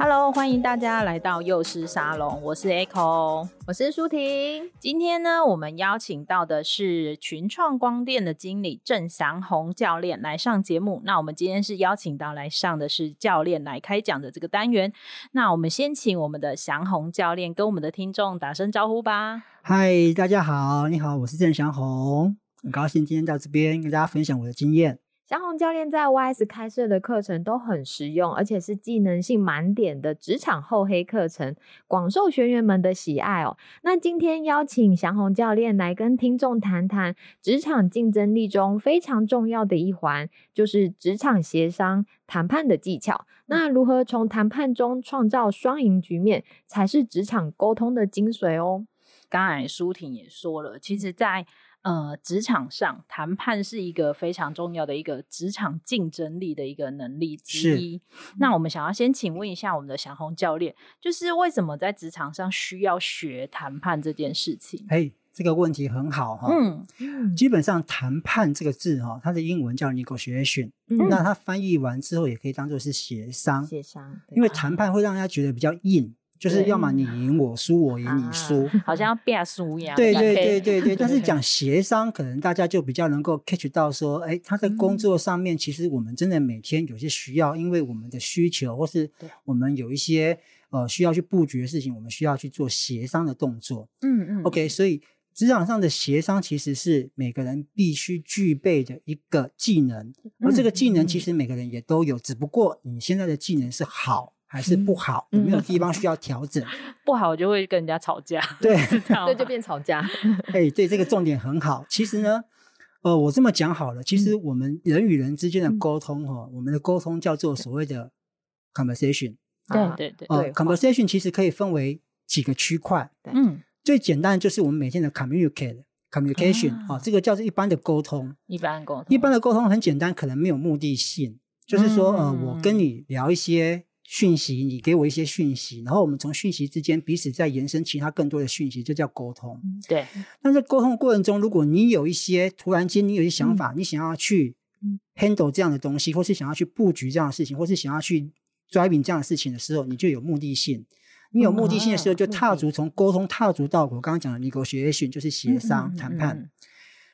Hello，欢迎大家来到幼师沙龙，我是 Echo，我是舒婷。今天呢，我们邀请到的是群创光电的经理郑祥宏教练来上节目。那我们今天是邀请到来上的是教练来开讲的这个单元。那我们先请我们的祥宏教练跟我们的听众打声招呼吧。嗨，大家好，你好，我是郑祥宏，很高兴今天到这边跟大家分享我的经验。教练在 YS 开设的课程都很实用，而且是技能性满点的职场厚黑课程，广受学员们的喜爱哦。那今天邀请祥宏教练来跟听众谈谈职场竞争力中非常重要的一环，就是职场协商谈判的技巧。那如何从谈判中创造双赢局面，才是职场沟通的精髓哦。刚才舒婷也说了，其实，在呃，职场上谈判是一个非常重要的一个职场竞争力的一个能力之一。那我们想要先请问一下我们的祥红教练，就是为什么在职场上需要学谈判这件事情？哎，这个问题很好哈。嗯，基本上谈判这个字哈，它的英文叫 negotiation，嗯，那它翻译完之后也可以当做是协商。协商，因为谈判会让人家觉得比较硬。就是要么你赢我输，我赢你输，啊，好像要变输一样。对对对对对，但是讲协商，可能大家就比较能够 catch 到说，哎，他在工作上面，其实我们真的每天有些需要，因为我们的需求，或是我们有一些呃需要去布局的事情，我们需要去做协商的动作。嗯嗯。OK，所以职场上的协商其实是每个人必须具备的一个技能，而这个技能其实每个人也都有，只不过你现在的技能是好。还是不好，有没有地方需要调整？嗯、不好我就会跟人家吵架，对，对，就变吵架。哎，对，这个重点很好。其实呢，呃，我这么讲好了，其实我们人与人之间的沟通哈、嗯，我们的沟通叫做所谓的 conversation。对对对，呃，conversation 其实可以分为几个区块。嗯，最简单的就是我们每天的 communicate communication 啊、呃，这个叫做一般的沟通。一般沟通，一般的沟通很简单，可能没有目的性，就是说，呃，我跟你聊一些。讯息，你给我一些讯息，然后我们从讯息之间彼此再延伸其他更多的讯息，就叫沟通。对。但在沟通的过程中，如果你有一些突然间你有一些想法，嗯、你想要去 handle 这样的东西，或是想要去布局这样的事情，或是想要去 driving 这样的事情的时候，你就有目的性。你有目的性的时候，就踏足从沟通踏足到我刚刚讲的 negotiation，就是协商谈判、嗯。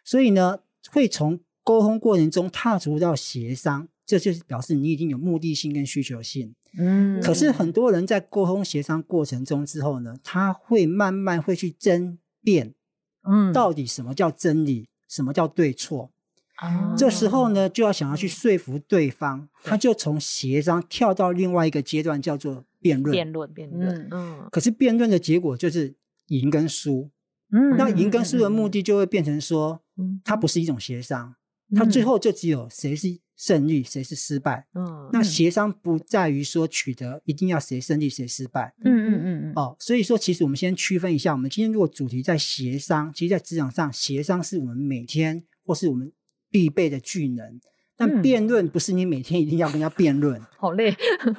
所以呢，会从沟通过程中踏足到协商，这就是表示你已经有目的性跟需求性。嗯，可是很多人在沟通协商过程中之后呢，他会慢慢会去争辩，嗯，到底什么叫真理，什么叫对错？啊，这时候呢，就要想要去说服对方，他就从协商跳到另外一个阶段，叫做辩论。辩论，辩论，嗯。可是辩论的结果就是赢跟输，嗯，那赢跟输的目的就会变成说，嗯，它不是一种协商，它最后就只有谁是。胜利谁是失败？嗯，那协商不在于说取得一定要谁胜利谁失败。嗯嗯嗯嗯。哦，所以说其实我们先区分一下，我们今天如果主题在协商，其实，在职场上协商是我们每天或是我们必备的技能。但辩论不是你每天一定要跟人家辩论，好累，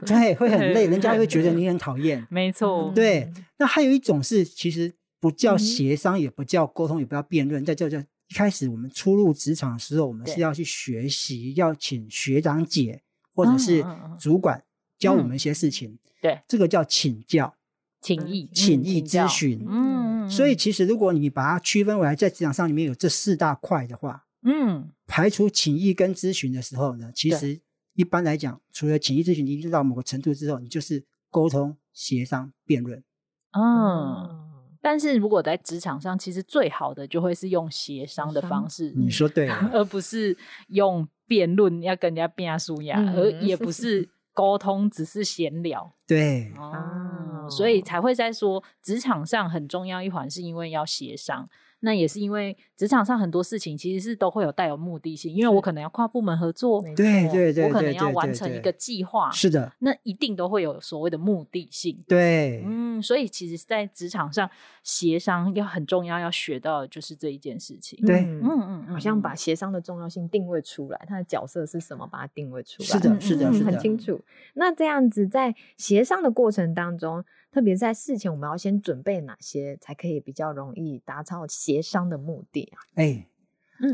对，会很累，人家会觉得你很讨厌。没错，对。那还有一种是，其实不叫协商，也不叫沟通，也不叫辩论，再叫叫。一开始我们初入职场的时候，我们是要去学习，要请学长姐或者是主管教我们一些事情。嗯、对，这个叫请教、请益、请益咨询。嗯，所以其实如果你把它区分为来在职场上里面有这四大块的话，嗯，排除请益跟咨询的时候呢，其实一般来讲，除了请益咨询，你到某个程度之后，你就是沟通、协商、辩论。嗯。但是如果在职场上，其实最好的就会是用协商的方式。你说对了，而不是用辩论要跟人家辩输呀，而也不是 沟通，只是闲聊。对，哦，所以才会在说职场上很重要一环，是因为要协商。那也是因为职场上很多事情其实是都会有带有目的性，因为我可能要跨部门合作，对对对，我可能要完成一个计划，是的，那一定都会有所谓的目的性。对，嗯，所以其实，在职场上协商要很重要，要学到的就是这一件事情。对，嗯嗯嗯，好像把协商的重要性定位出来，他的角色是什么，把它定位出来。是的，是的，是的，很清楚。那这样子在协商的过程当中，特别在事前，我们要先准备哪些，才可以比较容易达到协商的目的啊？哎，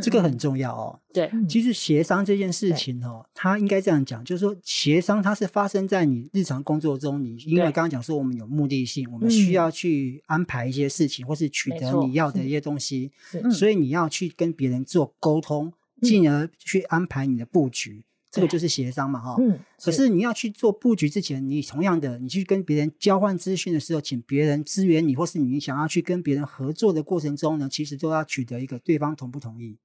这个很重要哦。对，其实协商这件事情哦，它应该这样讲，就是说协商它是发生在你日常工作中，你因为刚刚讲说我们有目的性，我们需要去安排一些事情，或是取得你要的一些东西，所以你要去跟别人做沟通，进而去安排你的布局。这个就是协商嘛，哈。嗯。可是你要去做布局之前，你同样的，你去跟别人交换资讯的时候，请别人支援你，或是你想要去跟别人合作的过程中呢，其实都要取得一个对方同不同意。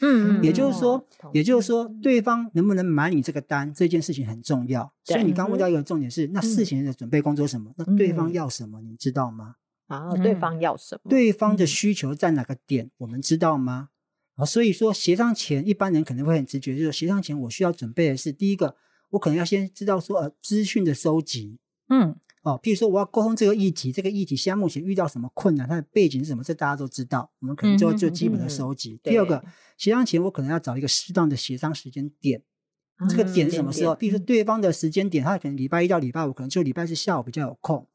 嗯。也就是说，也就是说，对方能不能买你这个单，这件事情很重要。所以你刚问到一个重点是，那事前的准备工作什么？那对方要什么？你知道吗？啊，对方要什么？对方的需求在哪个点？我们知道吗？啊，所以说协商前，一般人可能会很直觉，就是协商前我需要准备的是，第一个，我可能要先知道说，呃，资讯的收集，嗯，哦，譬如说我要沟通这个议题，这个议题现在目前遇到什么困难，它的背景是什么，这大家都知道，我们可能就就基本的收集。第二个，协商前我可能要找一个适当的协商时间点，这个点是什么时候？比如说对方的时间点，他可能礼拜一到礼拜五，可能就礼拜四下午比较有空，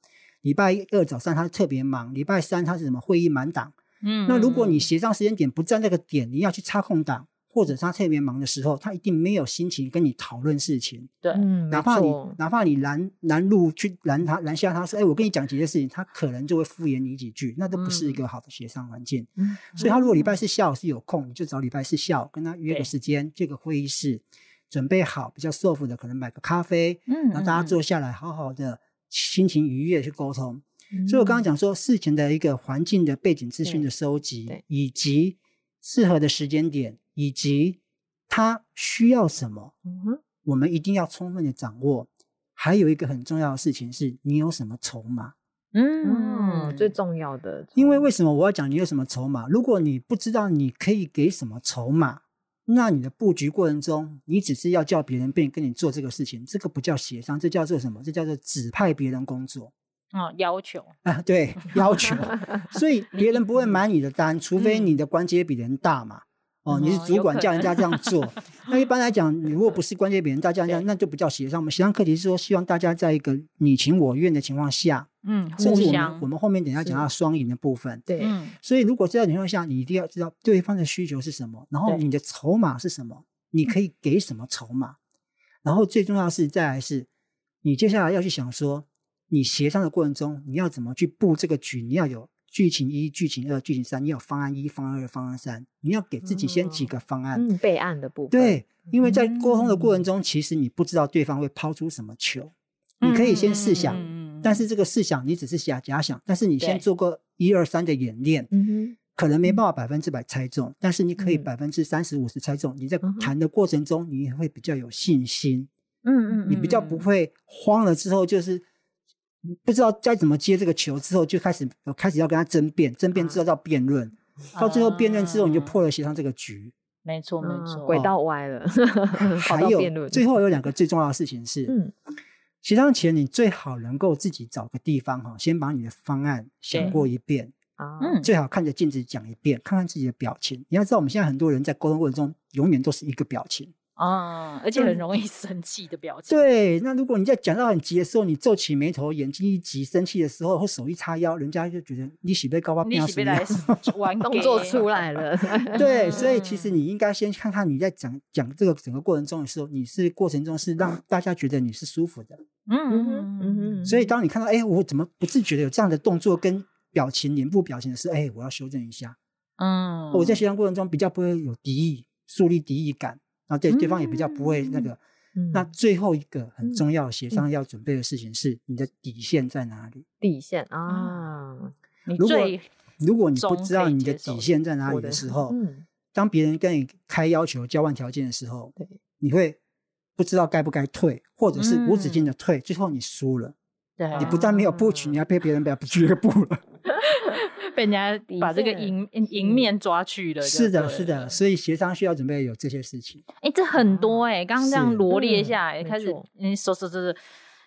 礼拜二早上他特别忙，礼拜三他是什么会议满档。嗯，那如果你协商时间点不在那个点，你要去插空档，或者他特别忙的时候，他一定没有心情跟你讨论事情。对，哪怕你哪怕你拦拦路去拦他拦下他说，哎，我跟你讲几件事情，他可能就会敷衍你几句，那都不是一个好的协商环境。嗯，所以他如果礼拜四下午是有空，你就找礼拜四下午跟他约个时间，这个会议室准备好，比较舒服的，可能买个咖啡，嗯，然后大家坐下来，好好的心情愉悦去沟通。所以，我刚刚讲说，事前的一个环境的背景资讯的收集，以及适合的时间点，以及他需要什么，我们一定要充分的掌握。还有一个很重要的事情是，你有什么筹码？嗯，最重要的。因为为什么我要讲你有什么筹码？如果你不知道你可以给什么筹码，那你的布局过程中，你只是要叫别人变跟你做这个事情，这个不叫协商，这叫做什么？这叫做指派别人工作。哦，要求啊，对，要求，所以别人不会买你的单，除非你的关节比人大嘛。哦，你是主管叫人家这样做，那一般来讲，你如果不是关节比人大，这样这样，那就不叫协商。我们协商课题是说，希望大家在一个你情我愿的情况下，嗯，甚至我们我们后面等下讲到双赢的部分，对。所以如果这样情况下，你一定要知道对方的需求是什么，然后你的筹码是什么，你可以给什么筹码，然后最重要的是再来是，你接下来要去想说。你协商的过程中，你要怎么去布这个局？你要有剧情一、剧情二、剧情三，你有方案一、方案二、方案三。你要给自己先几个方案，嗯，备案的部分。对，因为在沟通的过程中，其实你不知道对方会抛出什么球，你可以先试想，但是这个试想你只是假假想，但是你先做过一二三的演练，可能没办法百分之百猜中，但是你可以百分之三十五十猜中。你在谈的过程中，你也会比较有信心，嗯嗯，你比较不会慌了之后就是。不知道该怎么接这个球之后，就开始开始要跟他争辩，争辩之后到辩论，啊、到最后辩论之后，你就破了协商这个局。没错，没错，轨道歪了。还有最后有两个最重要的事情是，嗯，协商前你最好能够自己找个地方哈，先把你的方案想过一遍啊，嗯，最好看着镜子讲一遍，看看自己的表情。你要知道，我们现在很多人在沟通过程中，永远都是一个表情。啊，而且很容易生气的表情。对，那如果你在讲到很急的时候，你皱起眉头，眼睛一急，生气的时候，或手一叉腰，人家就觉得你喜被高发变要死，玩 动作出来了。对，所以其实你应该先看看你在讲讲这个整个过程中的时候，你是过程中是让大家觉得你是舒服的。嗯嗯嗯。所以当你看到哎，我怎么不自觉的有这样的动作跟表情、脸部表情的时候，哎，我要修正一下。嗯，我在协商过程中比较不会有敌意，树立敌意感。那对对方也比较不会那个，嗯、那最后一个很重要协商要准备的事情是你的底线在哪里？底线啊，如果如果你不知道你的底线在哪里的时候，嗯、当别人跟你开要求、交换条件的时候，对你会不知道该不该退，或者是无止境的退，嗯、最后你输了。对，你不但没有布局，你还被别人把布局给布了。被人家把这个赢赢面抓去了。是的，是的，所以协商需要准备有这些事情。哎，这很多哎，刚刚这样罗列下来，开始你说说说说，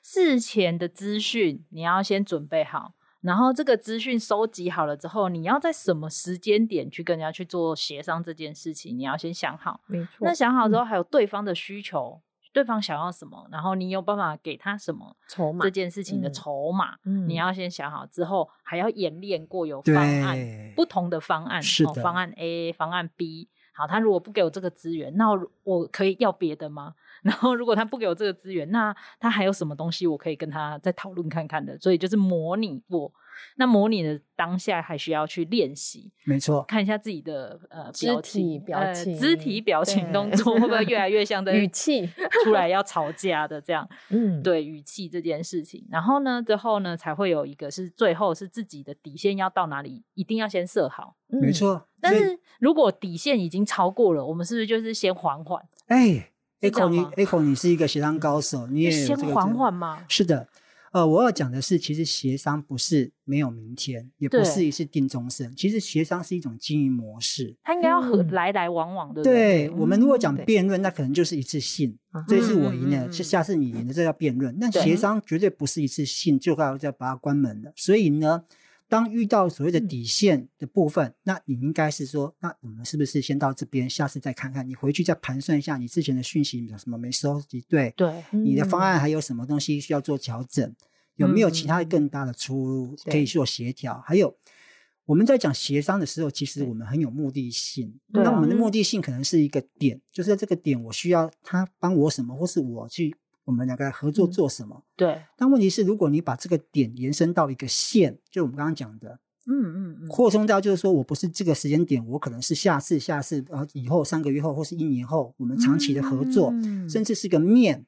事前的资讯你要先准备好。然后这个资讯收集好了之后，你要在什么时间点去跟人家去做协商这件事情，你要先想好。没错。那想好之后，还有对方的需求，嗯、对方想要什么，然后你有办法给他什么筹码？这件事情的筹码，嗯、你要先想好之后，还要演练过有方案，不同的方案，是的、哦，方案 A，方案 B。好，他如果不给我这个资源，那我可以要别的吗？然后如果他不给我这个资源，那他还有什么东西我可以跟他再讨论看看的？所以就是模拟过。那模拟的当下还需要去练习，没错，看一下自己的呃肢体表情、肢体表情动作会不会越来越像 的语气出来要吵架的这样？嗯，对，语气这件事情。然后呢，之后呢才会有一个是最后是自己的底线要到哪里，一定要先设好。没错。但是如果底线已经超过了，我们是不是就是先缓缓？哎，Echo 你 Echo 你是一个协商高手，你也先缓缓吗？是的。呃，我要讲的是，其实协商不是没有明天，也不是一次定终身。其实协商是一种经营模式，它应该要和来来往往的。对，嗯、我们如果讲辩论，那可能就是一次性，嗯、这次我赢了，嗯、下次你赢了，这叫辩论。那协商绝对不是一次性，就要要把它关门了。所以呢。当遇到所谓的底线的部分，嗯、那你应该是说，那我们是不是先到这边，下次再看看？你回去再盘算一下，你之前的讯息有什么没收集？对对，你的方案还有什么东西需要做调整？嗯、有没有其他更大的出入可以做协调？还有我们在讲协商的时候，其实我们很有目的性。对那我们的目的性可能是一个点，嗯、就是在这个点，我需要他帮我什么，或是我去。我们两个合作做什么？嗯、对。但问题是，如果你把这个点延伸到一个线，就我们刚刚讲的，嗯嗯扩充到就是说我不是这个时间点，我可能是下次、下次，呃，以后三个月后或是一年后，我们长期的合作，嗯、甚至是个面。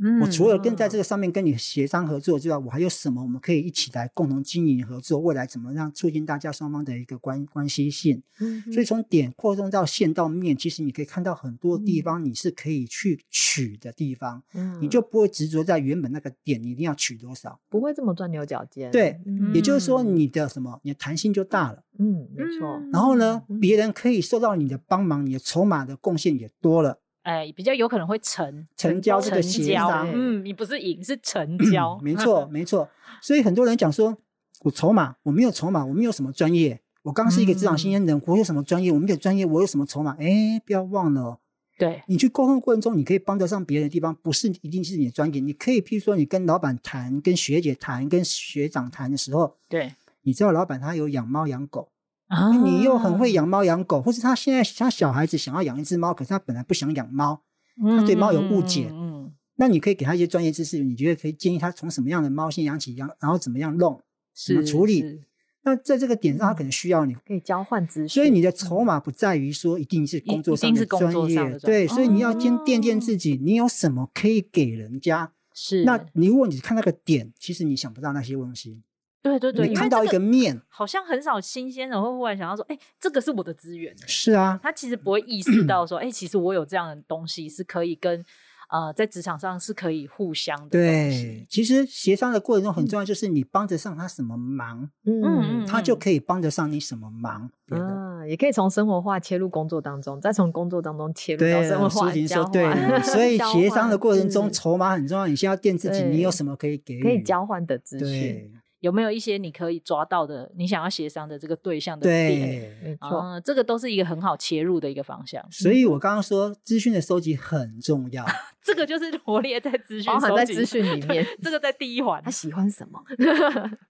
嗯，我除了跟在这个上面跟你协商合作之外，我还有什么我们可以一起来共同经营合作？未来怎么样促进大家双方的一个关关系性？嗯，所以从点扩充到线到面，其实你可以看到很多地方你是可以去取的地方，嗯，你就不会执着在原本那个点，你一定要取多少，不会这么钻牛角尖。对，也就是说你的什么，你的弹性就大了。嗯，没错。然后呢，别人可以受到你的帮忙，你的筹码的贡献也多了。哎，比较有可能会成成交这个协商，嗯，你不是赢是成交，没错 没错。所以很多人讲说，我筹码我没有筹码，我没有什么专业，我刚是一个职场新鲜人，我有什么专业？我没有专业，我有什么筹码？哎，不要忘了，对，你去沟通过程中，你可以帮得上别人的地方，不是一定是你的专业，你可以譬如说，你跟老板谈，跟学姐谈，跟学长谈的时候，对，你知道老板他有养猫养狗。啊，你又很会养猫养狗，或是他现在他小孩子想要养一只猫，可是他本来不想养猫，他对猫有误解，嗯，嗯，那你可以给他一些专业知识，你觉得可以建议他从什么样的猫先养起，养然后怎么样弄，怎么处理？那在这个点上，他可能需要你可以交换资讯，所以你的筹码不在于说一定是工作上的专业，对，所以你要先垫垫自己，你有什么可以给人家？是，那你如果你看那个点，其实你想不到那些东西。对对对，你看到一个面，个好像很少新鲜人会忽然想到说，哎，这个是我的资源。是啊，他其实不会意识到说，哎，其实我有这样的东西是可以跟呃，在职场上是可以互相的。对，其实协商的过程中很重要，就是你帮得上他什么忙，嗯，他就可以帮得上你什么忙。嗯，也可以从生活化切入工作当中，再从工作当中切入到生活化交换。对，所以协商的过程中，筹码很重要。你先要垫自己，你有什么可以给，可以交换的资讯。有没有一些你可以抓到的，你想要协商的这个对象的点？对，没错，嗯，这个都是一个很好切入的一个方向。所以我刚刚说资讯的收集很重要，这个就是罗列在资讯包含在资讯里面。这个在第一环，他喜欢什么？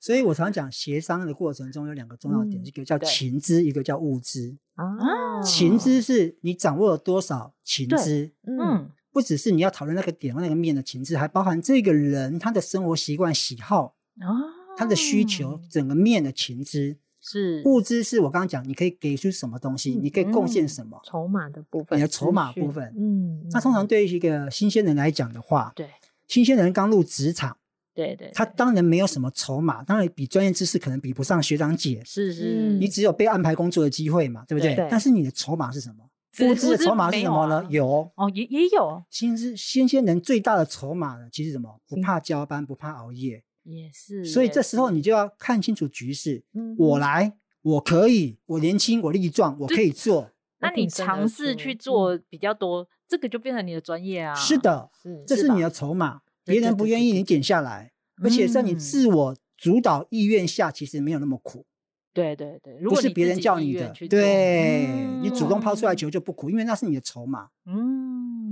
所以我常讲协商的过程中有两个重要点，一个叫情资，一个叫物资。啊，情资是你掌握了多少情资？嗯，不只是你要讨论那个点那个面的情资，还包含这个人他的生活习惯、喜好啊。他的需求，整个面的情资是。物资，是我刚刚讲，你可以给出什么东西，你可以贡献什么，筹码的部分，你的筹码部分，嗯，那通常对于一个新鲜人来讲的话，对，新鲜人刚入职场，对对，他当然没有什么筹码，当然比专业知识可能比不上学长姐，是是，你只有被安排工作的机会嘛，对不对？但是你的筹码是什么？物资的筹码是什么呢？有哦，也也有，新鲜新鲜人最大的筹码呢，其实什么？不怕加班，不怕熬夜。也是，所以这时候你就要看清楚局势。我来，我可以，我年轻，我力壮，我可以做。那你尝试去做比较多，嗯、这个就变成你的专业啊。是的，是这是你的筹码，别人不愿意你减下来，而且在你自我主导意愿下，其实没有那么苦。对对对，如果不是别人叫你的，对、嗯、你主动抛出来球就不苦，因为那是你的筹码。嗯，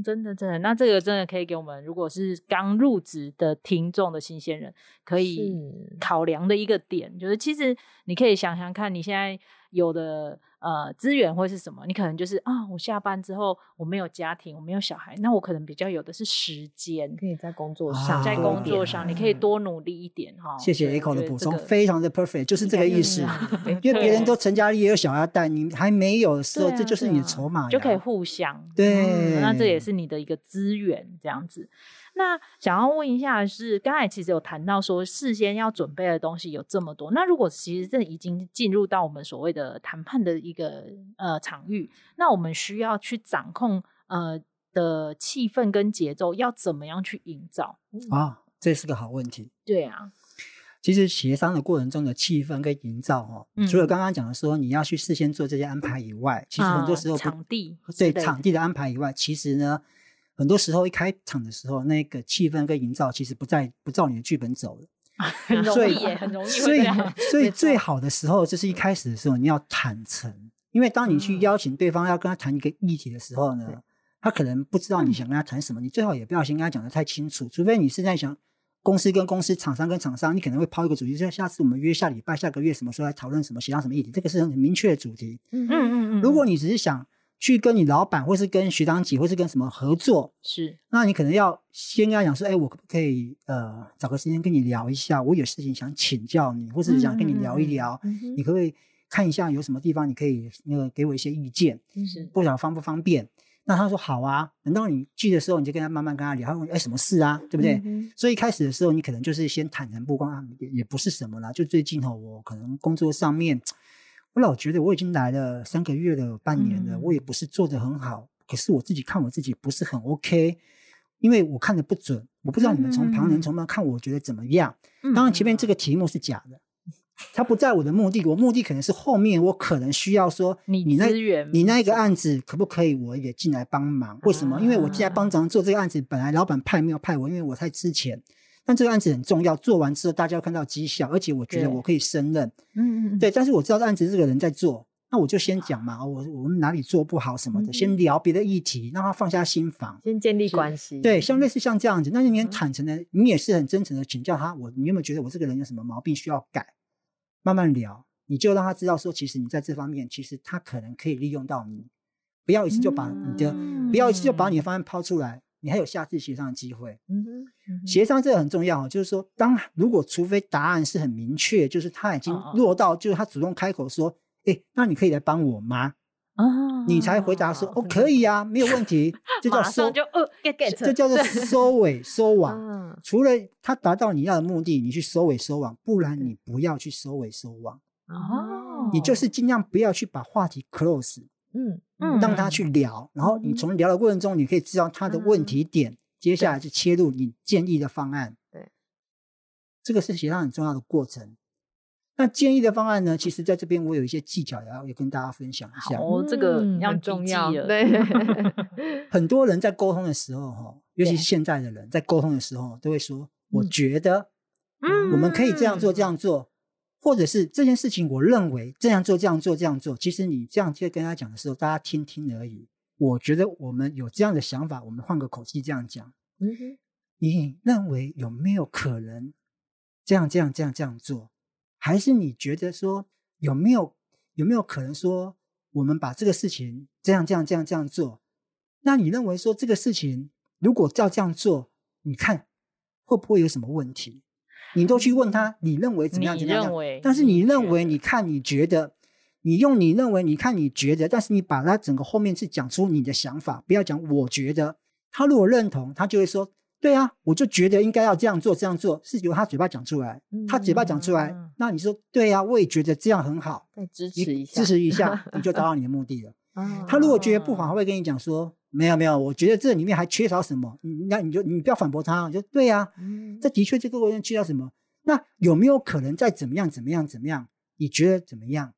真的真的，那这个真的可以给我们，如果是刚入职的听众的新鲜人，可以考量的一个点，是就是其实你可以想想看，你现在有的。呃，资源或是什么？你可能就是啊，我下班之后我没有家庭，我没有小孩，那我可能比较有的是时间，可以在工作上，啊、在工作上你可以多努力一点哈。谢谢 Echo 的补充，非常的 perfect，就是这个意思。因为别人都成家立业有小孩带，你还没有的时候，这就是你的筹码，就可以互相。对、嗯，那这也是你的一个资源，这样子。那想要问一下是，是刚才其实有谈到说，事先要准备的东西有这么多。那如果其实这已经进入到我们所谓的谈判的一个呃场域，那我们需要去掌控呃的气氛跟节奏，要怎么样去营造？啊，这是个好问题。对啊，其实协商的过程中的气氛跟营造哦，嗯、除了刚刚讲的说你要去事先做这些安排以外，其实很多时候、啊、场地对场地的安排以外，其实呢。很多时候一开场的时候，那个气氛跟营造其实不在不照你的剧本走了，很容易耶，很容易。所以所以最好的时候就是一开始的时候你要坦诚，因为当你去邀请对方要跟他谈一个议题的时候呢，他可能不知道你想跟他谈什么，你最好也不要先跟他讲的太清楚，除非你是在想公司跟公司、厂商跟厂商，你可能会抛一个主题，就下次我们约下礼拜、下个月什么时候来讨论什么、协商什么议题，这个是很明确的主题。嗯嗯嗯。如果你只是想。去跟你老板，或是跟学长姐，或是跟什么合作，是，那你可能要先跟他讲说，哎、欸，我可不可以呃找个时间跟你聊一下？我有事情想请教你，或是想跟你聊一聊，嗯嗯、你可不可以看一下有什么地方你可以那个给我一些意见？是，不知道方不方便？那他说好啊。等到你去的时候，你就跟他慢慢跟他聊。他问，哎、欸，什么事啊？对不对？所以一开始的时候，你可能就是先坦然不光，也也不是什么啦，就最近哈，我可能工作上面。我老觉得我已经来了三个月了，半年了，嗯、我也不是做得很好。可是我自己看我自己不是很 OK，因为我看的不准。我不知道你们从旁人从旁看，我觉得怎么样？嗯、当然前面这个题目是假的，它不在我的目的。我目的可能是后面我可能需要说你你那你那个案子可不可以我也进来帮忙？为什么？因为我进来帮忙做这个案子，本来老板派没有派我，因为我太之前。但这个案子很重要，做完之后大家要看到绩效，而且我觉得我可以胜任。嗯嗯对，但是我知道案子这个人在做，那我就先讲嘛，我我们哪里做不好什么的，嗯、先聊别的议题，让他放下心防，先建立关系。对，像类似像这样子，那你很坦诚的，嗯、你也是很真诚的请教他，我你有没有觉得我这个人有什么毛病需要改？慢慢聊，你就让他知道说，其实你在这方面，其实他可能可以利用到你，不要一次就把你的，嗯、不要一次就把你的方案抛出来。你还有下次协商的机会。嗯哼，嗯哼，协商这个很重要，就是说，当如果除非答案是很明确，就是他已经落到，就是他主动开口说，哎、欸，那你可以来帮我吗？哦，你才回答说，哦，可以啊，没有问题。这叫收，就呃 get get，这叫做收尾收 网。除了他达到你要的目的，你去收尾收网，不然你不要去收尾收网。哦，你就是尽量不要去把话题 close。嗯嗯，让他去聊，然后你从聊的过程中，你可以知道他的问题点，嗯、接下来就切入你建议的方案。对，这个是协商很重要的过程。那建议的方案呢？其实在这边我有一些技巧，要也跟大家分享一下。哦，这个要重要。对，很多人在沟通的时候，哈，尤其是现在的人在沟通的时候，都会说：“我觉得，嗯，我们可以这样做，这样做。”或者是这件事情，我认为这样做、这样做、这样做，其实你这样去跟他讲的时候，大家听听而已。我觉得我们有这样的想法，我们换个口气这样讲。嗯哼，你认为有没有可能这样、这样、这样、这样做？还是你觉得说有没有有没有可能说我们把这个事情这样、这样、这样、这样做？那你认为说这个事情如果照这样做，你看会不会有什么问题？你都去问他，你认为怎么样？怎么样？但是你认为，你看，你觉得，你用你认为，你看，你觉得，但是你把他整个后面是讲出你的想法，不要讲我觉得。他如果认同，他就会说，对啊，我就觉得应该要这样做，这样做是由他嘴巴讲出来。他嘴巴讲出来，那你说对啊，我也觉得这样很好，再支持一下，支持一下，你就达到你的目的了。他如果觉得不好，他会跟你讲说，没有没有，我觉得这里面还缺少什么。那你就你不要反驳他，你就对呀、啊，嗯、这的确这个过程缺少什么。那有没有可能再怎么样怎么样怎么样？你觉得怎么样？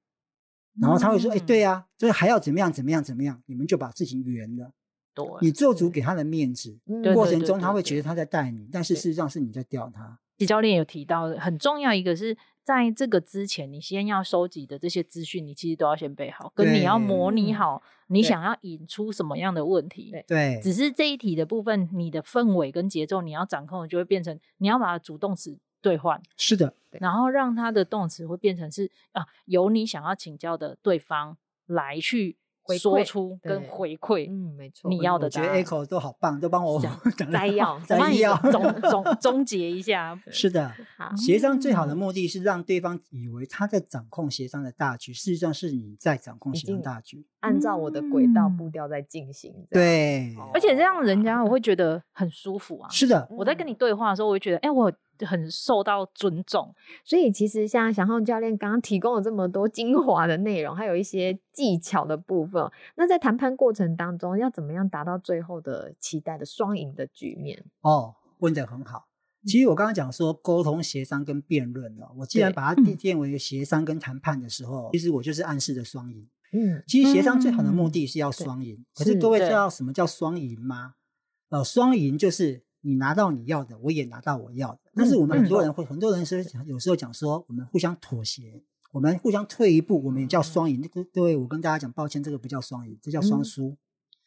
然后他会说：“哎，对啊，就是还要怎么样怎么样怎么样，你们就把事情圆了。”对，你做足给他的面子，过程中他会觉得他在带你，但是事实上是你在吊他。其实教练有提到很重要一个是在这个之前，你先要收集的这些资讯，你其实都要先备好，跟你要模拟好你想要引出什么样的问题。对，只是这一题的部分，你的氛围跟节奏你要掌控，就会变成你要把主动词兑换。是的，然后让它的动词会变成是啊，由你想要请教的对方来去。说出跟回馈，嗯，没错，你要的答案。我觉得 Echo 都好棒，都帮我摘要，摘要，总总总结一下。是的，协商最好的目的是让对方以为他在掌控协商的大局，事实上是你在掌控协商大局，按照我的轨道步调在进行。对，而且这样人家我会觉得很舒服啊。是的，我在跟你对话的时候，我会觉得，哎，我。很受到尊重，所以其实像翔浩教练刚刚提供了这么多精华的内容，还有一些技巧的部分。那在谈判过程当中，要怎么样达到最后的期待的双赢的局面？哦，问的很好。其实我刚刚讲说沟通、协商跟辩论了，我既然把它定为协商跟谈判的时候，其实我就是暗示的双赢。嗯，其实协商最好的目的是要双赢。可是各位知道什么叫双赢吗？呃，双赢就是。你拿到你要的，我也拿到我要的。但是我们很多人会，嗯、很多人是有时候讲说，我们互相妥协，我们互相退一步，我们也叫双赢。各各位，我跟大家讲，抱歉，这个不叫双赢，这叫双输。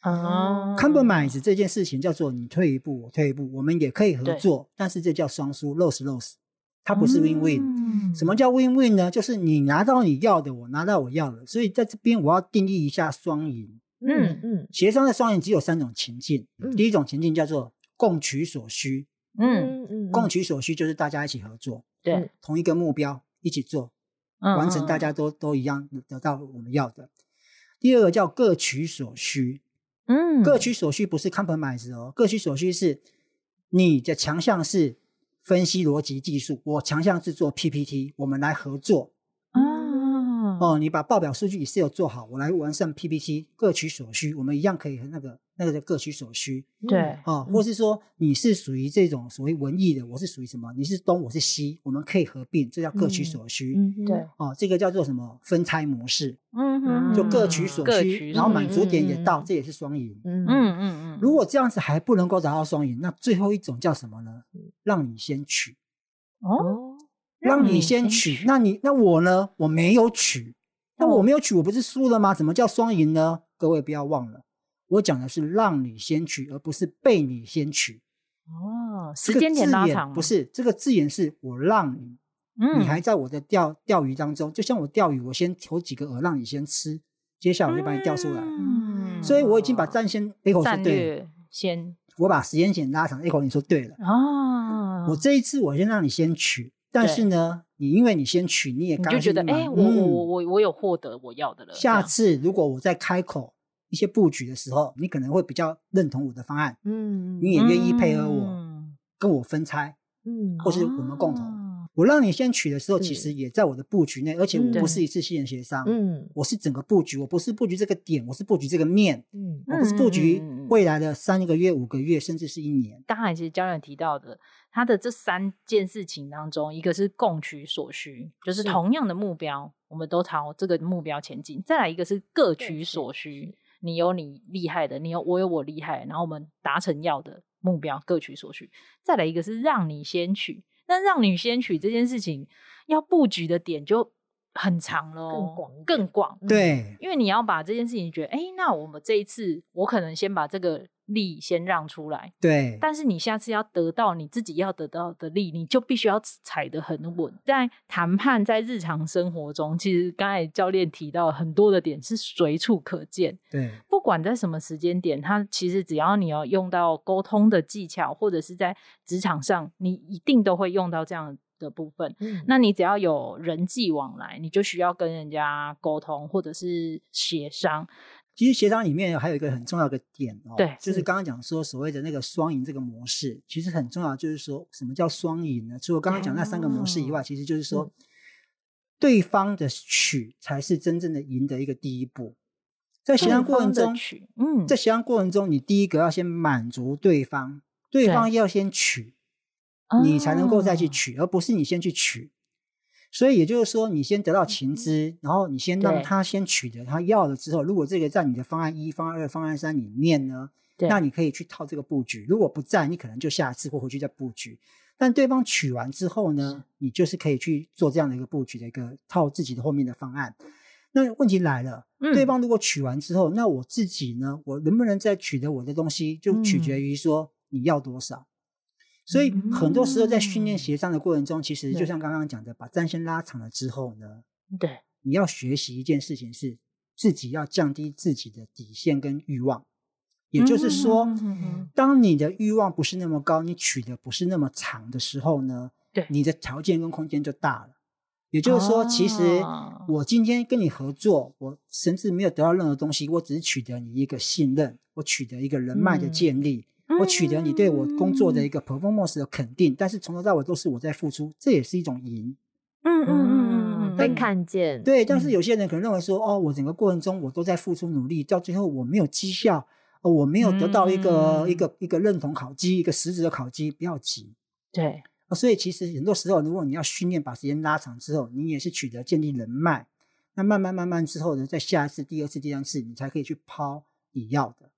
啊、嗯、，compromise 这件事情叫做你退一步，我退一步，我们也可以合作，但是这叫双输，lose lose，它不是 win win。嗯、什么叫 win win 呢？就是你拿到你要的，我拿到我要的。所以在这边我要定义一下双赢。嗯嗯，协商的双赢只有三种情境，嗯、第一种情境叫做。共取所需，嗯嗯，共取所需就是大家一起合作，对，同一个目标一起做，完成大家都都一样得到我们要的。第二个叫各取所需，嗯，各取所需不是 compromise 哦，各取所需是你的强项是分析逻辑技术，我强项是做 PPT，我们来合作。哦，你把报表数据 Excel 做好，我来完善 PPT，各取所需，我们一样可以和那个那个叫各取所需。对，哦，或是说你是属于这种所谓文艺的，我是属于什么？你是东，我是西，我们可以合并，这叫各取所需。嗯，对，哦，这个叫做什么？分拆模式。嗯哼，就各取所需，然后满足点也到，这也是双赢。嗯嗯嗯。如果这样子还不能够达到双赢，那最后一种叫什么呢？让你先取。哦。让你先取，那你那我呢？我没有取，那我没有取，我不是输了吗？怎么叫双赢呢？各位不要忘了，我讲的是让你先取，而不是被你先取。哦，时间点拉长，不是这个字眼是我让你，嗯，你还在我的钓钓鱼当中，就像我钓鱼，我先投几个饵让你先吃，接下来我就把你钓出来。嗯，所以我已经把战线 echo 说对了，先，我把时间线拉长，echo 你说对了。哦，我这一次我先让你先取。但是呢，你因为你先取，你也刚就觉得，哎、欸，我我我我我有获得我要的了。下次如果我再开口一些布局的时候，你可能会比较认同我的方案，嗯，你也愿意配合我，嗯、跟我分拆，嗯，或是我们共同。哦我让你先取的时候，其实也在我的布局内，而且我不是一次性协商，嗯，我是整个布局，我不是布局这个点，我是布局这个面，嗯，我不是布局未来的三个月、五个月，甚至是一年。刚才其实教练提到的，他的这三件事情当中，一个是共取所需，就是同样的目标，我们都朝这个目标前进；再来一个是各取所需，你有你厉害的，你有我有我厉害，然后我们达成要的目标，各取所需；再来一个是让你先取。但让你先取这件事情，要布局的点就很长了，更广，更广。对，因为你要把这件事情觉得，哎，那我们这一次，我可能先把这个。力先让出来，对。但是你下次要得到你自己要得到的力，你就必须要踩得很稳。在谈判，在日常生活中，其实刚才教练提到很多的点是随处可见。对，不管在什么时间点，他其实只要你要用到沟通的技巧，或者是在职场上，你一定都会用到这样的部分。嗯，那你只要有人际往来，你就需要跟人家沟通，或者是协商。其实协商里面还有一个很重要的点哦，对，就是刚刚讲说所谓的那个双赢这个模式，其实很重要。就是说什么叫双赢呢？除了刚刚讲那三个模式以外，其实就是说对方的取才是真正的赢的一个第一步。在协商过程中，嗯，在协商过程中，你第一个要先满足对方，对方要先取，你才能够再去取，而不是你先去取。所以也就是说，你先得到情资，然后你先让他先取得他要了之后，如果这个在你的方案一、方案二、方案三里面呢，那你可以去套这个布局。如果不在，你可能就下次或回去再布局。但对方取完之后呢，你就是可以去做这样的一个布局的一个套自己的后面的方案。那问题来了，嗯、对方如果取完之后，那我自己呢，我能不能再取得我的东西，就取决于说你要多少。所以很多时候在训练协商的过程中，其实就像刚刚讲的，把战线拉长了之后呢，对，你要学习一件事情是自己要降低自己的底线跟欲望。也就是说，当你的欲望不是那么高，你取的不是那么长的时候呢，对，你的条件跟空间就大了。也就是说，其实我今天跟你合作，我甚至没有得到任何东西，我只是取得你一个信任，我取得一个人脉的建立。我取得你对我工作的一个 performance 的肯定，但是从头到尾都是我在付出，这也是一种赢。嗯嗯嗯嗯嗯，被看见。对，但是有些人可能认为说，哦，我整个过程中我都在付出努力，到最后我没有绩效，哦，我没有得到一个一个一个认同考绩，一个实质的考绩，不要急。对，所以其实很多时候，如果你要训练，把时间拉长之后，你也是取得建立人脉，那慢慢慢慢之后呢，在下一次、第二次、第三次，你才可以去抛你要的。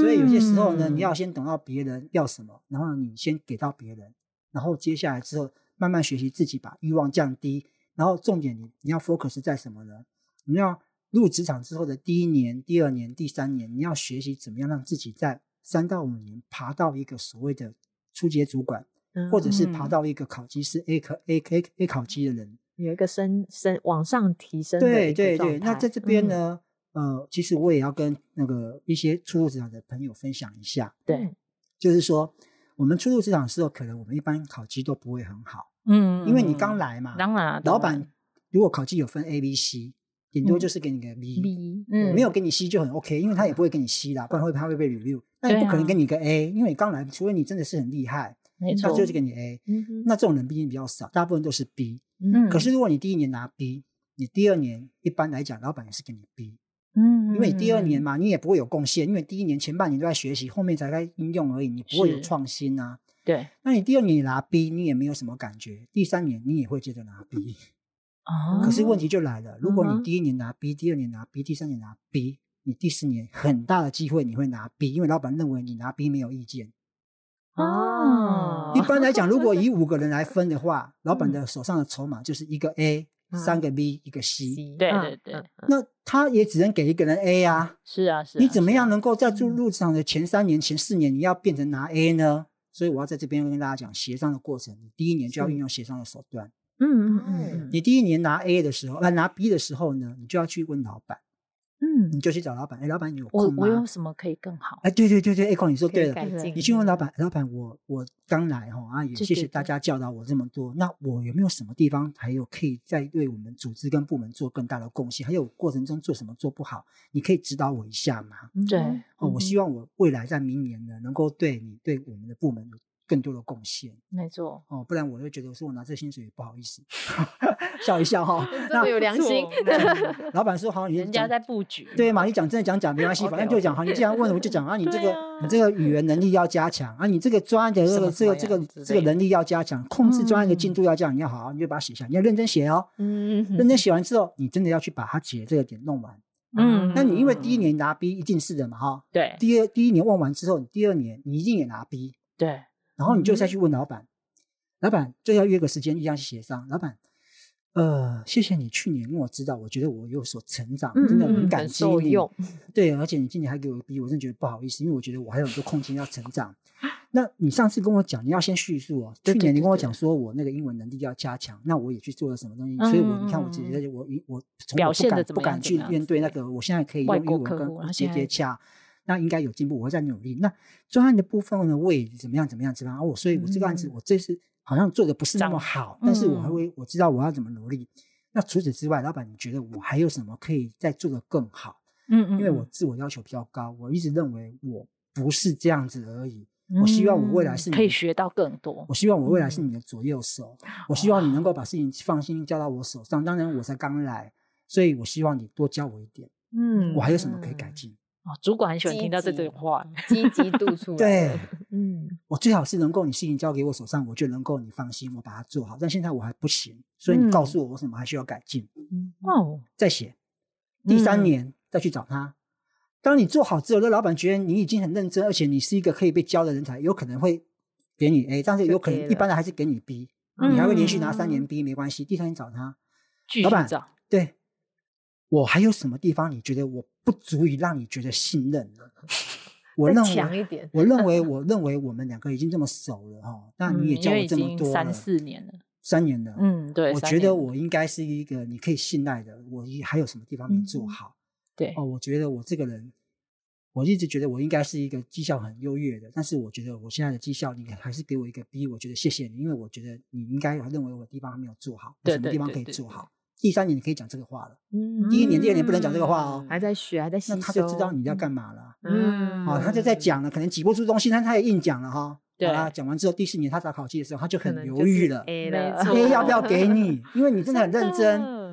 所以有些时候呢，你要先等到别人要什么，然后你先给到别人，然后接下来之后慢慢学习自己把欲望降低，然后重点你你要 focus 在什么呢？你要入职场之后的第一年、第二年、第三年，你要学习怎么样让自己在三到五年爬到一个所谓的初级主管，或者是爬到一个考级是 A 考 A A A 考级的人，有一个升升往上提升。对对对，那在这边呢？嗯呃，其实我也要跟那个一些初入职场的朋友分享一下，对，就是说我们初入职场的时候，可能我们一般考绩都不会很好，嗯，因为你刚来嘛，当然，老板如果考绩有分 A、B、C，顶多就是给你个 B，嗯，没有给你 C 就很 OK，因为他也不会给你 C 啦，不然会他会被 review，那也不可能给你个 A，因为你刚来，除非你真的是很厉害，没错，那就是给你 A，那这种人毕竟比较少，大部分都是 B，嗯，可是如果你第一年拿 B，你第二年一般来讲，老板也是给你 B。嗯，因为你第二年嘛，你也不会有贡献，因为第一年前半年都在学习，后面才在应用而已，你不会有创新啊。对，那你第二年拿 B，你也没有什么感觉，第三年你也会接着拿 B。哦，可是问题就来了，如果你第一年拿 B，第二年拿 B，第三年拿 B，你第四年很大的机会你会拿 B，因为老板认为你拿 B 没有意见。哦，一般来讲，如果 以五个人来分的话，老板的手上的筹码就是一个 A。三个 B 一个 C，对对对，那他也只能给一个人 A 啊。是啊是。你怎么样能够在入入职场的前三年、前四年，你要变成拿 A 呢？所以我要在这边跟大家讲协商的过程。你第一年就要运用协商的手段。嗯嗯嗯。你第一年拿 A 的时候，呃，拿 B 的时候呢，你就要去问老板。嗯，你就去找老板。哎，老板，你有空吗？我我有什么可以更好？哎，对对对对，哎，你说对了。你去问老板，老板，我我刚来哈啊，也谢谢大家教导我这么多。那我有没有什么地方还有可以再对我们组织跟部门做更大的贡献？还有过程中做什么做不好？你可以指导我一下吗？对，哦，我希望我未来在明年呢，能够对你对我们的部门有更多的贡献。没错。哦，不然我就觉得我说我拿这薪水也不好意思。笑一笑哈，这么有良心。老板说好，你人家在布局，对嘛？你讲真的讲假没关系，反正就讲好。你既然问了，我就讲啊。你这个你这个语言能力要加强啊，你这个专案的这个这个这个这个能力要加强，控制专案的进度要这样，你要好好，你就把它写下，你要认真写哦。嗯，认真写完之后，你真的要去把它写这个点弄完。嗯，那你因为第一年拿 B 一定是的嘛哈。对。第二第一年问完之后，你第二年你一定也拿 B。对。然后你就再去问老板，老板就要约个时间一样去协商，老板。呃，谢谢你去年跟我知道，我觉得我有所成长，真的很感激你。对，而且你今年还给我逼，我真的觉得不好意思，因为我觉得我还有很多空间要成长。那你上次跟我讲，你要先叙述哦。去年你跟我讲说我那个英文能力要加强，那我也去做了什么东西，所以我你看我自己，我我从我不敢不敢去面对那个，我现在可以用英文跟接接洽，那应该有进步，我会再努力。那专案的部分呢，我也怎么样怎么样怎么样？我所以，我这个案子我这次。好像做的不是那么好，但是我还会我知道我要怎么努力。那除此之外，老板你觉得我还有什么可以再做的更好？嗯嗯，因为我自我要求比较高，我一直认为我不是这样子而已。我希望我未来是可以学到更多。我希望我未来是你的左右手。我希望你能够把事情放心交到我手上。当然我才刚来，所以我希望你多教我一点。嗯，我还有什么可以改进？哦，主管很喜欢听到这句话，积极度出来。对，嗯，我最好是能够你事情交给我手上，我就能够你放心，我把它做好。但现在我还不行，所以你告诉我，我什么还需要改进？嗯哦，再写，第三年再去找他。当你做好之后，那老板觉得你已经很认真，而且你是一个可以被教的人才，有可能会给你 A，但是有可能一般的还是给你 B，你还会连续拿三年 B，没关系。第三年找他，老板，对，我还有什么地方你觉得我不足以让你觉得信任了？我认为强一点，我认为 我认为我们两个已经这么熟了哈，那你也教我这么多三四年了，三年了，嗯，对，我觉得我应该是一个你可以信赖的，我还有什么地方没做好？对。哦，我觉得我这个人，我一直觉得我应该是一个绩效很优越的，但是我觉得我现在的绩效，你还是给我一个 B，我觉得谢谢你，因为我觉得你应该认为我的地方还没有做好，有什么地方可以做好。第三年你可以讲这个话了，嗯，第一年、第二年不能讲这个话哦，还在学，还在吸收，那他就知道你要干嘛了，嗯，啊，他就在讲了，可能挤不出东西，但他也硬讲了哈。对，好啦，讲完之后，第四年他找考绩的时候，他就很犹豫了，A 了，A 要不要给你？因为你真的很认真。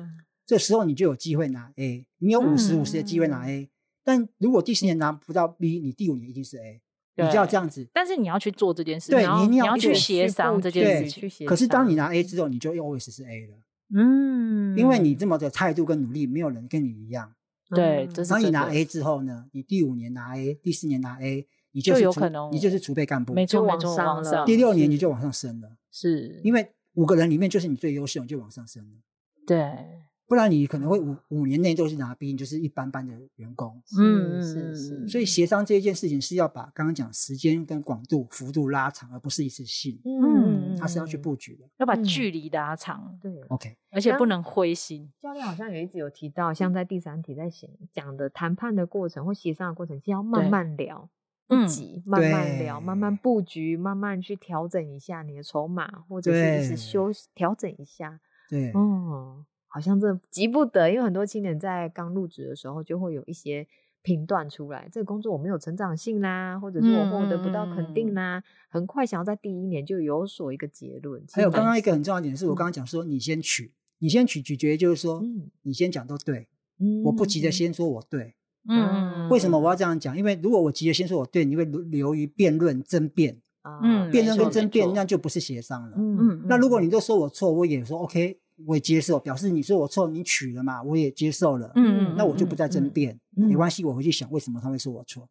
这时候你就有机会拿 A，你有五十五十的机会拿 A，、嗯、但如果第四年拿不到 B，你第五年一定是 A，你就要这样子。但是你要去做这件事，对，你你要去协商这件事情。可是当你拿 A 之后，你就 always 是 A 了，嗯，因为你这么的态度跟努力，没有人跟你一样。对，当你拿 A 之后呢，你第五年拿 A，第四年拿 A，你就，就有可能，你就是储备干部，没错，往上了。第六年你就往上升了，是因为五个人里面就是你最优秀，你就往上升了。对。不然你可能会五五年内都是拿 B，你就是一般般的员工。嗯是是。所以协商这一件事情是要把刚刚讲时间跟广度幅度拉长，而不是一次性。嗯，他是要去布局的，要把距离拉长。对，OK，而且不能灰心。教练好像有一直有提到，像在第三题在写讲的谈判的过程或协商的过程，是要慢慢聊，不急，慢慢聊，慢慢布局，慢慢去调整一下你的筹码，或者是是修调整一下。对，哦。好像这急不得，因为很多青年在刚入职的时候就会有一些评断出来，这个工作我没有成长性啦，或者是我获得不到肯定啦，嗯、很快想要在第一年就有所一个结论。还有刚刚一个很重要的点是我刚刚讲说，你先取，嗯、你先取，取决于就是说，嗯、你先讲都对，嗯、我不急着先说我对，嗯，为什么我要这样讲？因为如果我急着先说我对，你会流于辩论争辩，嗯，辩论跟争辩那就不是协商了，嗯，嗯，那如果你都说我错，我也说 OK。我也接受，表示你说我错，你取了嘛，我也接受了。嗯，那我就不再争辩，嗯、没关系，我回去想为什么他会说我错。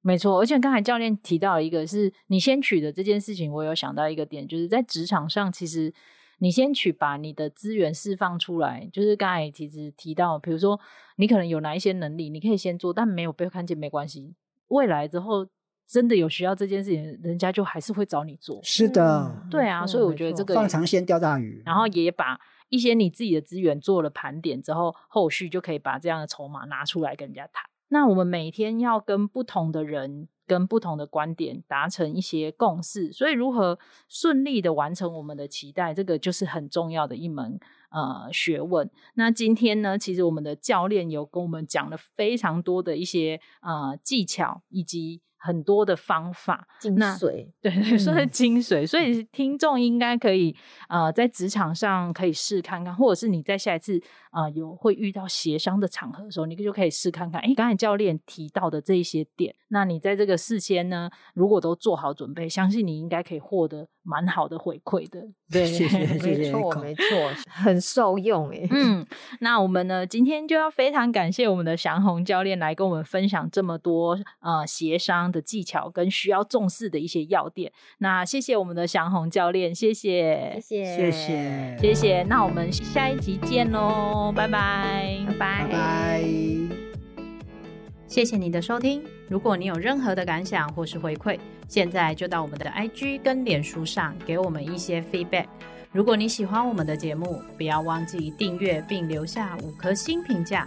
没错，而且刚才教练提到一个是你先取的这件事情，我有想到一个点，就是在职场上，其实你先取，把你的资源释放出来，就是刚才其实提到，比如说你可能有哪一些能力，你可以先做，但没有被看见没关系，未来之后真的有需要这件事情，人家就还是会找你做。是的，嗯、对啊，所以我觉得这个放长线钓大鱼，然后也把。一些你自己的资源做了盘点之后，后续就可以把这样的筹码拿出来跟人家谈。那我们每天要跟不同的人、跟不同的观点达成一些共识，所以如何顺利的完成我们的期待，这个就是很重要的一门呃学问。那今天呢，其实我们的教练有跟我们讲了非常多的一些呃技巧以及。很多的方法，精髓，对对，算是精髓。嗯、所以听众应该可以，呃，在职场上可以试看看，或者是你在下一次啊、呃、有会遇到协商的场合的时候，你就可以试看看。哎，刚才教练提到的这一些点，那你在这个事先呢，如果都做好准备，相信你应该可以获得蛮好的回馈的。对，谢谢，没错，没错，很受用诶。嗯，那我们呢，今天就要非常感谢我们的祥宏教练来跟我们分享这么多呃协商的技巧跟需要重视的一些要点，那谢谢我们的祥宏教练，谢谢，谢谢，谢谢，谢谢。那我们下一集见喽，拜拜，拜拜，拜拜。谢谢你的收听。如果你有任何的感想或是回馈，现在就到我们的 IG 跟脸书上给我们一些 feedback。如果你喜欢我们的节目，不要忘记订阅并留下五颗星评价。